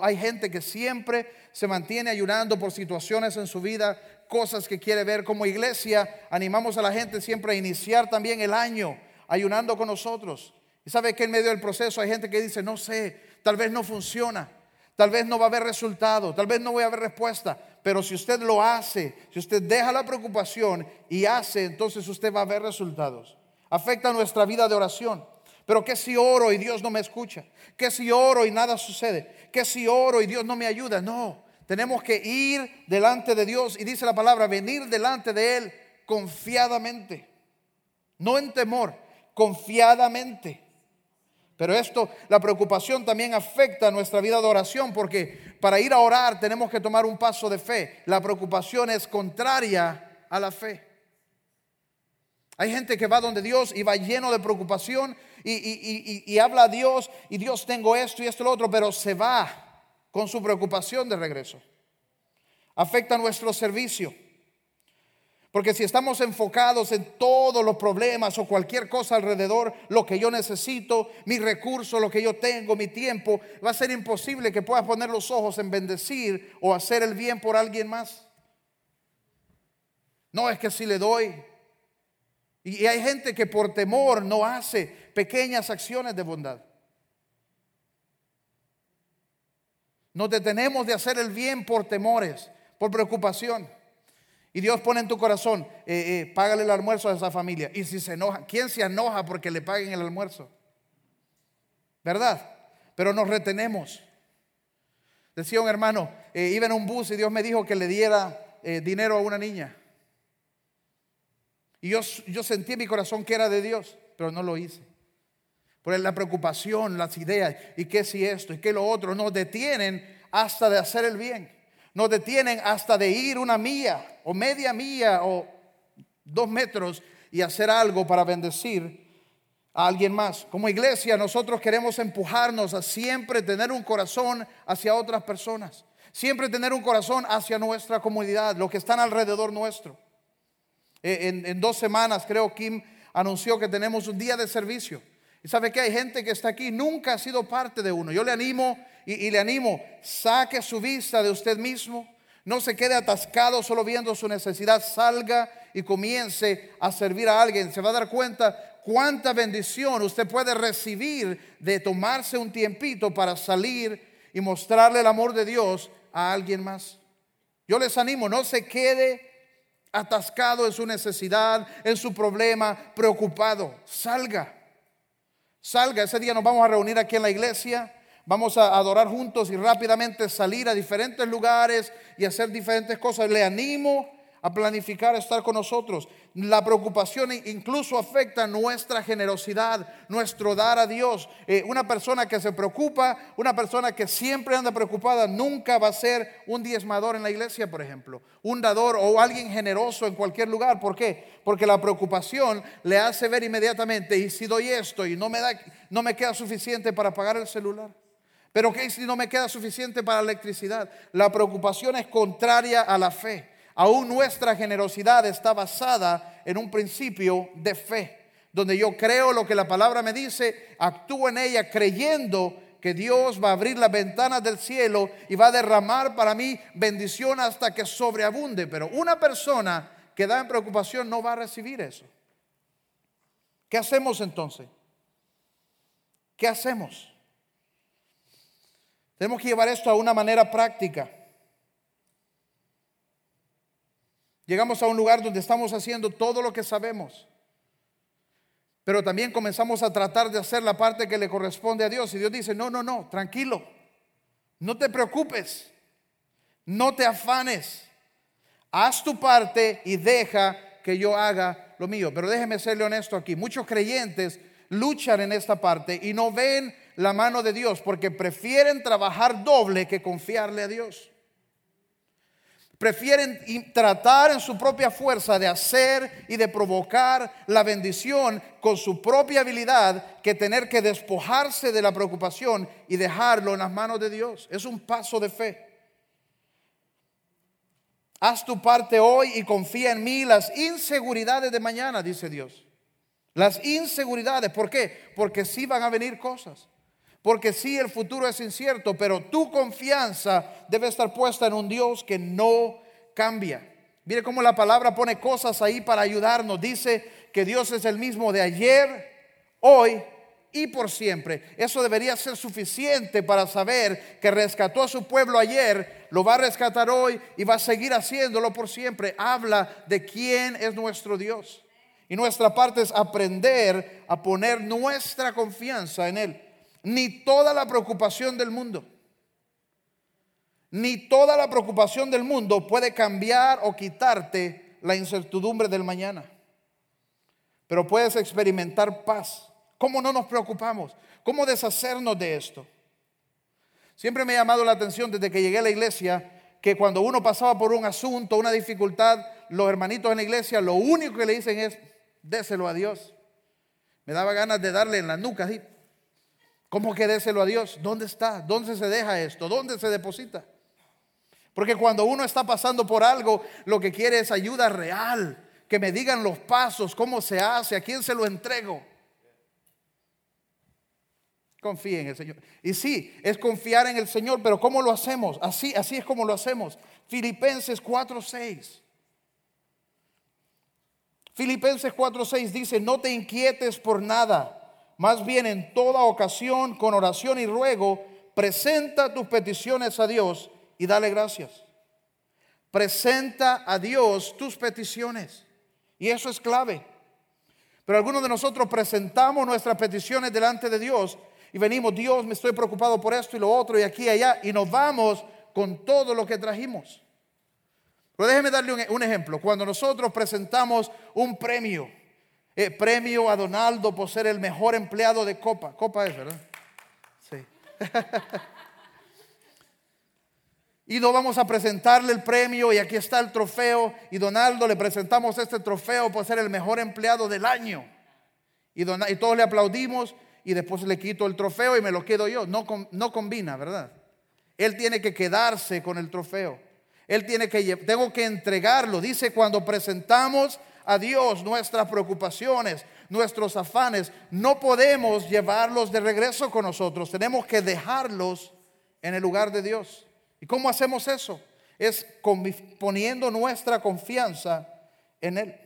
Hay gente que siempre se mantiene ayunando por situaciones en su vida, cosas que quiere ver. Como iglesia, animamos a la gente siempre a iniciar también el año ayunando con nosotros. Y sabe que en medio del proceso hay gente que dice, no sé, tal vez no funciona, tal vez no va a haber resultado, tal vez no voy a ver respuesta. Pero si usted lo hace, si usted deja la preocupación y hace, entonces usted va a ver resultados. Afecta nuestra vida de oración. Pero ¿qué si oro y Dios no me escucha? ¿Qué si oro y nada sucede? ¿Qué si oro y Dios no me ayuda? No, tenemos que ir delante de Dios y dice la palabra, venir delante de Él confiadamente. No en temor, confiadamente. Pero esto, la preocupación también afecta nuestra vida de oración porque para ir a orar tenemos que tomar un paso de fe. La preocupación es contraria a la fe. Hay gente que va donde Dios y va lleno de preocupación y, habla a Dios y Dios tengo esto y esto y lo otro, pero se va con su preocupación de regreso. Afecta nuestro servicio. Porque si estamos enfocados en todos los problemas o cualquier cosa alrededor, lo que yo necesito, mi recurso, lo que yo tengo, mi tiempo, va a ser imposible que puedas poner los ojos en bendecir o hacer el bien por alguien más. No es que si le doy. Y hay gente que por temor no hace pequeñas acciones de bondad. Nos detenemos de hacer el bien por temores, por preocupación. Y Dios pone en tu corazón, eh, eh, págale el almuerzo a esa familia. Y si se enoja, ¿quién se enoja porque le paguen el almuerzo? ¿Verdad? Pero nos retenemos. Decía un hermano, eh, iba en un bus y Dios me dijo que le diera dinero a una niña. Y yo, yo sentí en mi corazón que era de Dios, pero no lo hice. Por la preocupación, las ideas, y qué si esto, y qué lo otro, nos detienen hasta de hacer el bien. Nos detienen hasta de ir una milla o media milla o dos metros y hacer algo para bendecir a alguien más. Como iglesia nosotros queremos empujarnos a siempre tener un corazón hacia otras personas. Siempre tener un corazón hacia nuestra comunidad, los que están alrededor nuestro. Eh, en, dos semanas creo Kim anunció que tenemos un día de servicio. Y sabe que hay gente que está aquí, nunca ha sido parte de uno. Yo le animo y, le animo, saque su vista de usted mismo, no se quede atascado solo viendo su necesidad, salga y comience a servir a alguien. Se va a dar cuenta cuánta bendición usted puede recibir de tomarse un tiempito para salir y mostrarle el amor de Dios a alguien más. Yo les animo, no se quede atascado en su necesidad, en su problema, preocupado. Salga, salga. Ese día nos vamos a reunir aquí en la iglesia Vamos a adorar juntos y rápidamente salir a diferentes lugares y hacer diferentes cosas. Le animo a planificar estar con nosotros. La preocupación incluso afecta nuestra generosidad, nuestro dar a Dios. Eh, una persona que se preocupa, una persona que siempre anda preocupada, nunca va a ser un diezmador en la iglesia, por ejemplo, un dador o alguien generoso en cualquier lugar. ¿Por qué? Porque la preocupación le hace ver inmediatamente, y si doy esto y no me, da, no me queda suficiente para pagar el celular. Pero ¿qué si no me queda suficiente para la electricidad? La preocupación es contraria a la fe. Aún nuestra generosidad está basada en un principio de fe, donde yo creo lo que la palabra me dice, actúo en ella creyendo que Dios va a abrir las ventanas del cielo y va a derramar para mí bendición hasta que sobreabunde. Pero una persona que da en preocupación no va a recibir eso. ¿Qué hacemos entonces? ¿Qué hacemos? Tenemos que llevar esto a una manera práctica. Llegamos a un lugar donde estamos haciendo todo lo que sabemos. Pero también comenzamos a tratar de hacer la parte que le corresponde a Dios. Y Dios dice, no, no, no, tranquilo. No te preocupes. No te afanes. Haz tu parte y deja que yo haga lo mío. Pero déjeme serle honesto aquí. Muchos creyentes luchan en esta parte y no ven la mano de Dios porque prefieren trabajar doble que confiarle a Dios. Prefieren tratar en su propia fuerza de hacer y de provocar la bendición con su propia habilidad que tener que despojarse de la preocupación y dejarlo en las manos de Dios. Es un paso de fe. Haz tu parte hoy y confía en mí las inseguridades de mañana, dice Dios. Las inseguridades, ¿por qué? Porque sí van a venir cosas. Porque sí, el futuro es incierto, pero tu confianza debe estar puesta en un Dios que no cambia. Mire cómo la palabra pone cosas ahí para ayudarnos. Dice que Dios es el mismo de ayer, hoy y por siempre. Eso debería ser suficiente para saber que rescató a su pueblo ayer, lo va a rescatar hoy y va a seguir haciéndolo por siempre. Habla de quién es nuestro Dios. Y nuestra parte es aprender a poner nuestra confianza en Él ni toda la preocupación del mundo, ni toda la preocupación del mundo puede cambiar o quitarte la incertidumbre del mañana. Pero puedes experimentar paz. ¿Cómo no nos preocupamos? ¿Cómo deshacernos de esto? Siempre me ha llamado la atención desde que llegué a la iglesia que cuando uno pasaba por un asunto, una dificultad, los hermanitos en la iglesia lo único que le dicen es, déselo a Dios. Me daba ganas de darle en la nuca así, ¿Cómo que déselo a Dios? ¿Dónde está? ¿Dónde se deja esto? ¿Dónde se deposita? Porque cuando uno está pasando por algo, lo que quiere es ayuda real. Que me digan los pasos, cómo se hace, a quién se lo entrego. Confíe en el Señor. Y sí, es confiar en el Señor, pero ¿cómo lo hacemos? Así, así es como lo hacemos. Filipenses 4:6. Filipenses 4:6 dice, "No te inquietes por nada." Más bien en toda ocasión, con oración y ruego, presenta tus peticiones a Dios y dale gracias. Presenta a Dios tus peticiones. Y eso es clave. Pero algunos de nosotros presentamos nuestras peticiones delante de Dios y venimos, Dios, me estoy preocupado por esto y lo otro y aquí y allá, y nos vamos con todo lo que trajimos. Pero déjeme darle un, un ejemplo. Cuando nosotros presentamos un premio, eh, premio a Donaldo por ser el mejor empleado de Copa. Copa es, ¿verdad? Sí. <laughs> y no vamos a presentarle el premio y aquí está el trofeo. Y Donaldo le presentamos este trofeo por ser el mejor empleado del año. Y, y todos le aplaudimos y después le quito el trofeo y me lo quedo yo. No, no combina, ¿verdad? Él tiene que quedarse con el trofeo. Él tiene que, tengo que entregarlo. Dice cuando presentamos a Dios nuestras preocupaciones, nuestros afanes, no podemos llevarlos de regreso con nosotros. Tenemos que dejarlos en el lugar de Dios. ¿Y cómo hacemos eso? Es poniendo nuestra confianza en Él.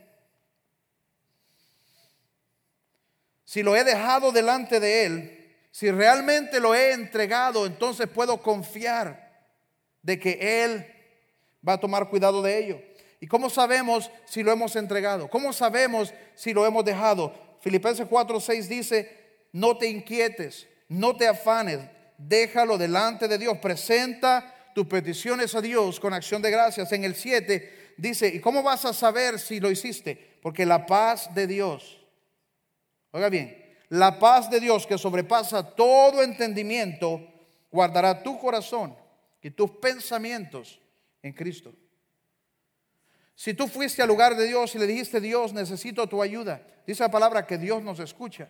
Si lo he dejado delante de Él, si realmente lo he entregado, entonces puedo confiar de que Él va a tomar cuidado de ello. ¿Y cómo sabemos si lo hemos entregado? ¿Cómo sabemos si lo hemos dejado? Filipenses 4:6 dice, no te inquietes, no te afanes, déjalo delante de Dios, presenta tus peticiones a Dios con acción de gracias. En el 7 dice, ¿y cómo vas a saber si lo hiciste? Porque la paz de Dios, oiga bien, la paz de Dios que sobrepasa todo entendimiento, guardará tu corazón y tus pensamientos en Cristo. Si tú fuiste al lugar de Dios y le dijiste, Dios, necesito tu ayuda, dice la palabra que Dios nos escucha.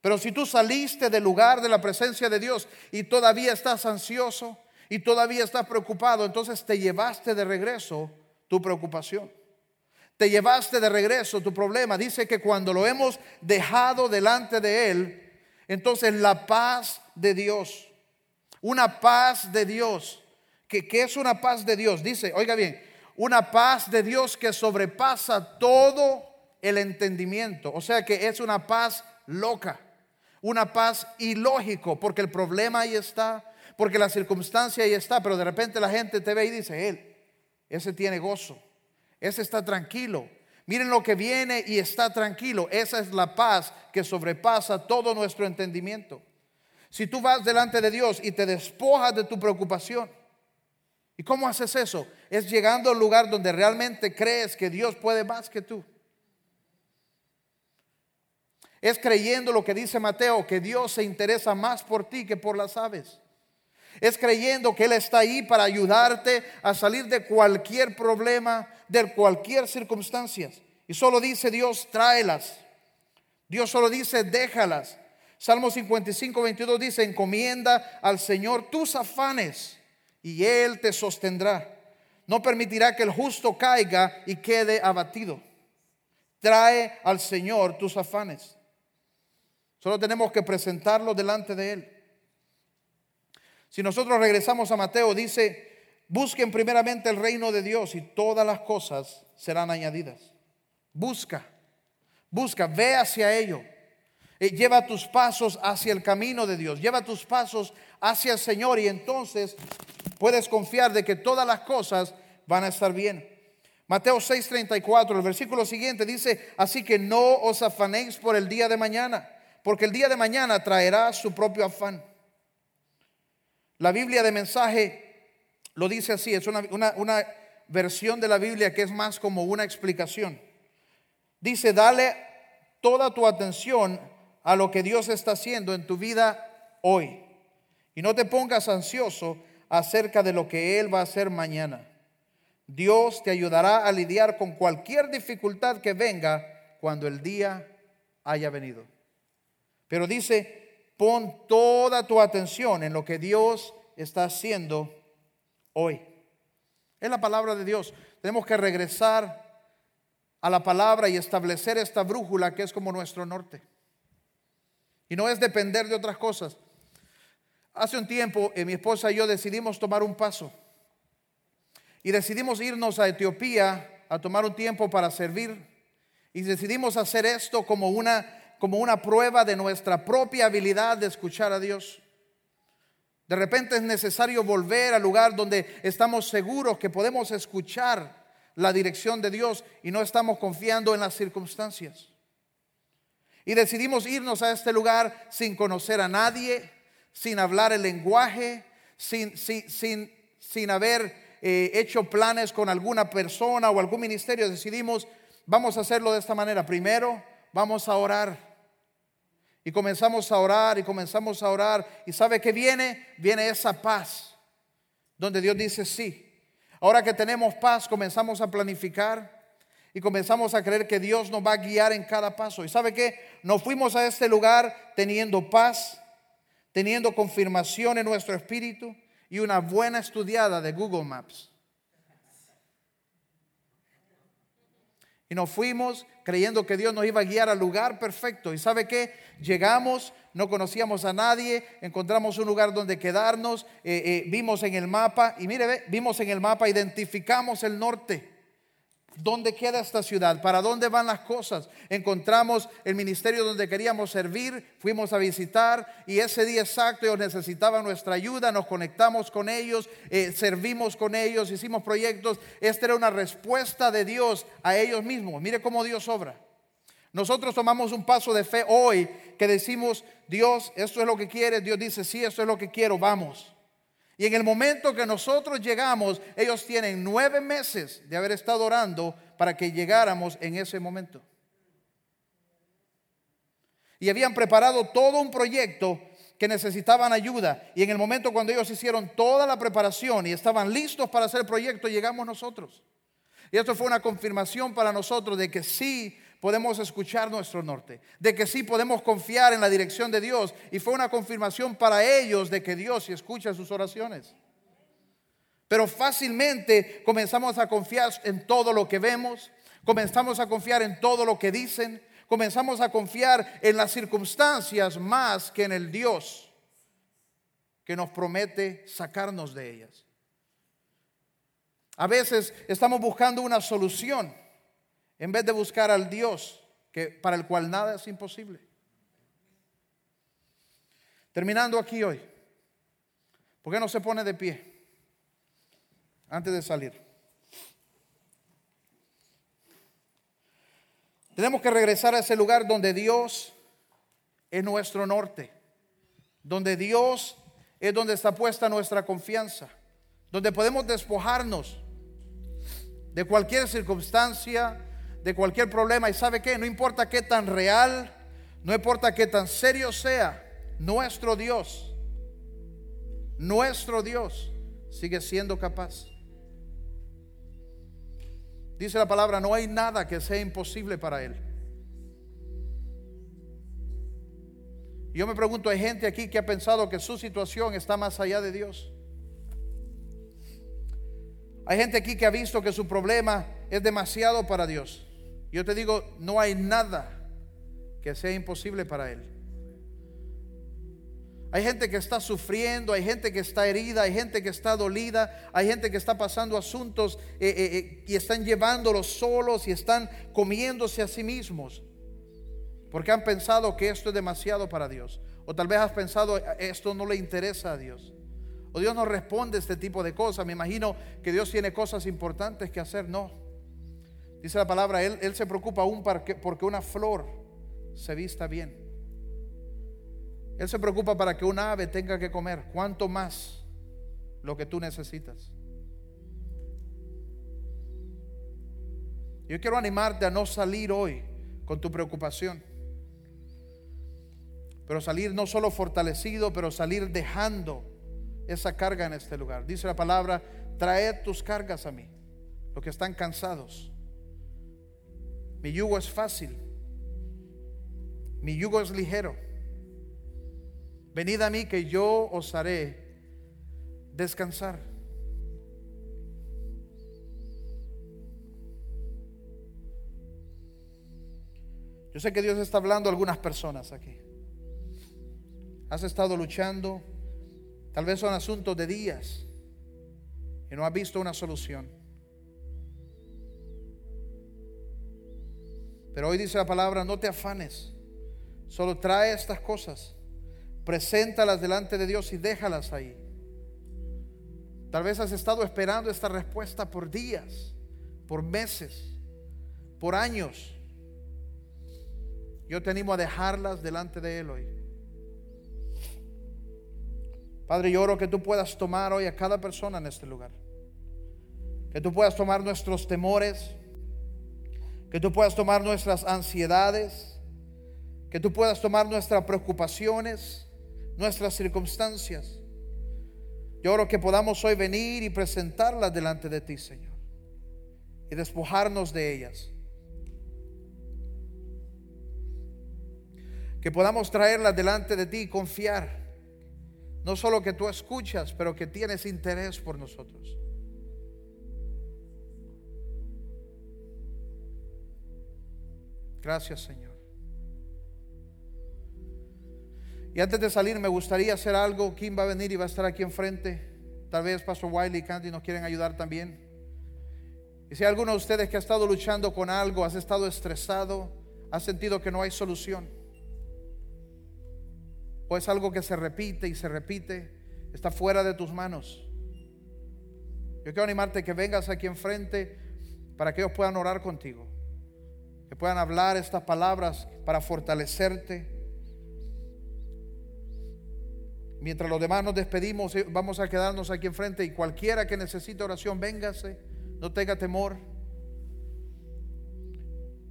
Pero si tú saliste del lugar de la presencia de Dios y todavía estás ansioso y todavía estás preocupado, entonces te llevaste de regreso tu preocupación. Te llevaste de regreso tu problema. Dice que cuando lo hemos dejado delante de Él, entonces la paz de Dios, una paz de Dios, que, que es una paz de Dios, dice, oiga bien, una paz de Dios que sobrepasa todo el entendimiento. O sea que es una paz loca, una paz ilógico, porque el problema ahí está, porque la circunstancia ahí está, pero de repente la gente te ve y dice, él, ese tiene gozo, ese está tranquilo. Miren lo que viene y está tranquilo. Esa es la paz que sobrepasa todo nuestro entendimiento. Si tú vas delante de Dios y te despojas de tu preocupación, ¿y cómo haces eso? Es llegando al lugar donde realmente crees que Dios puede más que tú. Es creyendo lo que dice Mateo, que Dios se interesa más por ti que por las aves. Es creyendo que Él está ahí para ayudarte a salir de cualquier problema, de cualquier circunstancia. Y solo dice Dios, tráelas. Dios solo dice, déjalas. Salmo 55, 22 dice, encomienda al Señor tus afanes y Él te sostendrá. No permitirá que el justo caiga y quede abatido. Trae al Señor tus afanes. Solo tenemos que presentarlo delante de Él. Si nosotros regresamos a Mateo, dice, busquen primeramente el reino de Dios y todas las cosas serán añadidas. Busca, busca, ve hacia ello. Eh, lleva tus pasos hacia el camino de Dios, lleva tus pasos hacia el Señor y entonces puedes confiar de que todas las cosas van a estar bien. Mateo 6:34, el versículo siguiente dice, así que no os afanéis por el día de mañana, porque el día de mañana traerá su propio afán. La Biblia de mensaje lo dice así, es una, versión de la Biblia que es más como una explicación. Dice, dale toda tu atención a lo que Dios está haciendo en tu vida hoy. Y no te pongas ansioso acerca de lo que Él va a hacer mañana. Dios te ayudará a lidiar con cualquier dificultad que venga cuando el día haya venido. Pero dice, Pon toda tu atención en lo que Dios está haciendo hoy. Es la palabra de Dios. Tenemos que regresar a la palabra y establecer esta brújula que es como nuestro norte. Y no es depender de otras cosas. Hace un tiempo eh, mi esposa y yo decidimos tomar un paso. Y decidimos irnos a Etiopía a tomar un tiempo para servir. Y decidimos hacer esto como una como una prueba de nuestra propia habilidad de escuchar a Dios. De repente es necesario volver al lugar donde estamos seguros que podemos escuchar la dirección de Dios y no estamos confiando en las circunstancias. Y decidimos irnos a este lugar sin conocer a nadie, sin hablar el lenguaje, sin, sin, sin, haber eh, hecho planes con alguna persona o algún ministerio. Decidimos, vamos a hacerlo de esta manera. Primero, vamos a orar. Y comenzamos a orar y comenzamos a orar. ¿Y sabe que viene? Viene esa paz. Donde Dios dice sí. Ahora que tenemos paz, comenzamos a planificar y comenzamos a creer que Dios nos va a guiar en cada paso. ¿Y sabe qué? Nos fuimos a este lugar teniendo paz, teniendo confirmación en nuestro espíritu y una buena estudiada de Google Maps. Y nos fuimos creyendo que Dios nos iba a guiar al lugar perfecto. ¿Y sabe qué? Llegamos, no conocíamos a nadie, encontramos un lugar donde quedarnos, eh, eh, vimos en el mapa, y mire, vimos en el mapa, identificamos el norte. ¿Dónde queda esta ciudad? ¿Para dónde van las cosas? Encontramos el ministerio donde queríamos servir, fuimos a visitar y ese día exacto ellos necesitaban nuestra ayuda, nos conectamos con ellos, eh, servimos con ellos, hicimos proyectos. Esta era una respuesta de Dios a ellos mismos. Mire cómo Dios obra. Nosotros tomamos un paso de fe hoy que decimos, Dios, esto es lo que quieres. Dios dice, sí, esto es lo que quiero, vamos. Y en el momento que nosotros llegamos, ellos tienen nueve meses de haber estado orando para que llegáramos en ese momento. Y habían preparado todo un proyecto que necesitaban ayuda. Y en el momento cuando ellos hicieron toda la preparación y estaban listos para hacer el proyecto, llegamos nosotros. Y esto fue una confirmación para nosotros de que sí podemos escuchar nuestro norte, de que sí podemos confiar en la dirección de Dios. Y fue una confirmación para ellos de que Dios escucha sus oraciones. Pero fácilmente comenzamos a confiar en todo lo que vemos, comenzamos a confiar en todo lo que dicen, comenzamos a confiar en las circunstancias más que en el Dios que nos promete sacarnos de ellas. A veces estamos buscando una solución en vez de buscar al Dios que, para el cual nada es imposible. Terminando aquí hoy, ¿por qué no se pone de pie antes de salir? Tenemos que regresar a ese lugar donde Dios es nuestro norte, donde Dios es donde está puesta nuestra confianza, donde podemos despojarnos de cualquier circunstancia, de cualquier problema. ¿Y sabe qué? No importa qué tan real, no importa qué tan serio sea, nuestro Dios, nuestro Dios sigue siendo capaz. Dice la palabra, no hay nada que sea imposible para Él. Yo me pregunto, hay gente aquí que ha pensado que su situación está más allá de Dios. Hay gente aquí que ha visto que su problema es demasiado para Dios. Yo te digo, no hay nada que sea imposible para Él. Hay gente que está sufriendo, hay gente que está herida, hay gente que está dolida, hay gente que está pasando asuntos eh, eh, eh, y están llevándolos solos y están comiéndose a sí mismos. Porque han pensado que esto es demasiado para Dios. O tal vez has pensado, esto no le interesa a Dios. O Dios no responde a este tipo de cosas. Me imagino que Dios tiene cosas importantes que hacer. No. Dice la palabra, Él, se preocupa aún porque una flor se vista bien. Él se preocupa para que un ave tenga que comer. ¿Cuánto más lo que tú necesitas? Yo quiero animarte a no salir hoy con tu preocupación. Pero salir no solo fortalecido, pero salir dejando esa carga en este lugar. Dice la palabra, traed tus cargas a mí, los que están cansados. Mi yugo es fácil, mi yugo es ligero. Venid a mí que yo os haré descansar. Yo sé que Dios está hablando a algunas personas aquí. Has estado luchando, tal vez son asuntos de días y no has visto una solución. Pero hoy dice la palabra, no te afanes, solo trae estas cosas Preséntalas delante de Dios y déjalas ahí. Tal vez has estado esperando esta respuesta por días, por meses, por años. Yo te animo a dejarlas delante de Él hoy. Padre, yo oro que tú puedas tomar hoy a cada persona en este lugar. Que tú puedas tomar nuestros temores. Que tú puedas tomar nuestras ansiedades. Que tú puedas tomar nuestras preocupaciones nuestras circunstancias. Yo oro que podamos hoy venir y presentarlas delante de ti, Señor, y despojarnos de ellas. Que podamos traerlas delante de ti y confiar, no solo que tú escuchas, pero que tienes interés por nosotros. Gracias, Señor. Y antes de salir me gustaría hacer algo. ¿Quién va a venir y va a estar aquí enfrente? Tal vez Pastor Wiley y Candy nos quieren ayudar también. Y si hay alguno de ustedes que ha estado luchando con algo, has estado estresado, has sentido que no hay solución, o es algo que se repite y se repite, está fuera de tus manos. Yo quiero animarte que vengas aquí enfrente para que ellos puedan orar contigo, que puedan hablar estas palabras para fortalecerte Mientras los demás nos despedimos, eh, vamos a quedarnos aquí enfrente y cualquiera que necesite oración, véngase, no tenga temor.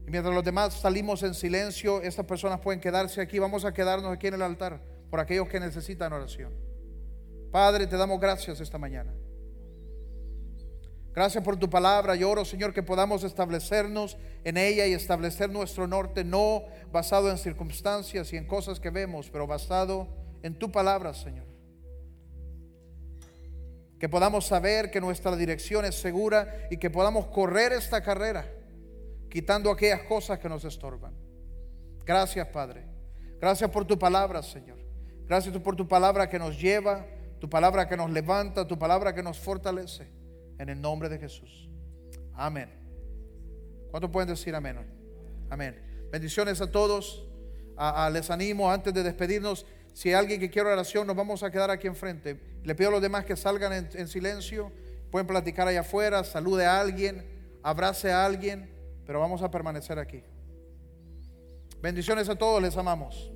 Y mientras los demás salimos en silencio, estas personas pueden quedarse aquí. Vamos a quedarnos aquí en el altar por aquellos que necesitan oración. Padre, te damos gracias esta mañana. Gracias por tu palabra. Yo oro, Señor, que podamos establecernos en ella y establecer nuestro norte, no basado en circunstancias y en cosas que vemos, pero basado en tu palabra, Señor. Que podamos saber que nuestra dirección es segura y que podamos correr esta carrera quitando aquellas cosas que nos estorban. Gracias, Padre. Gracias por tu palabra, Señor. Gracias por tu palabra que nos lleva, tu palabra que nos levanta, tu palabra que nos fortalece. En el nombre de Jesús. Amén. ¿Cuántos pueden decir amén? Amén. Bendiciones a todos. les animo antes de despedirnos. Si hay alguien que quiere oración, nos vamos a quedar aquí enfrente. Le pido a los demás que salgan en, en silencio. Pueden platicar allá afuera, salude a alguien, abrace a alguien, pero vamos a permanecer aquí. Bendiciones a todos, les amamos.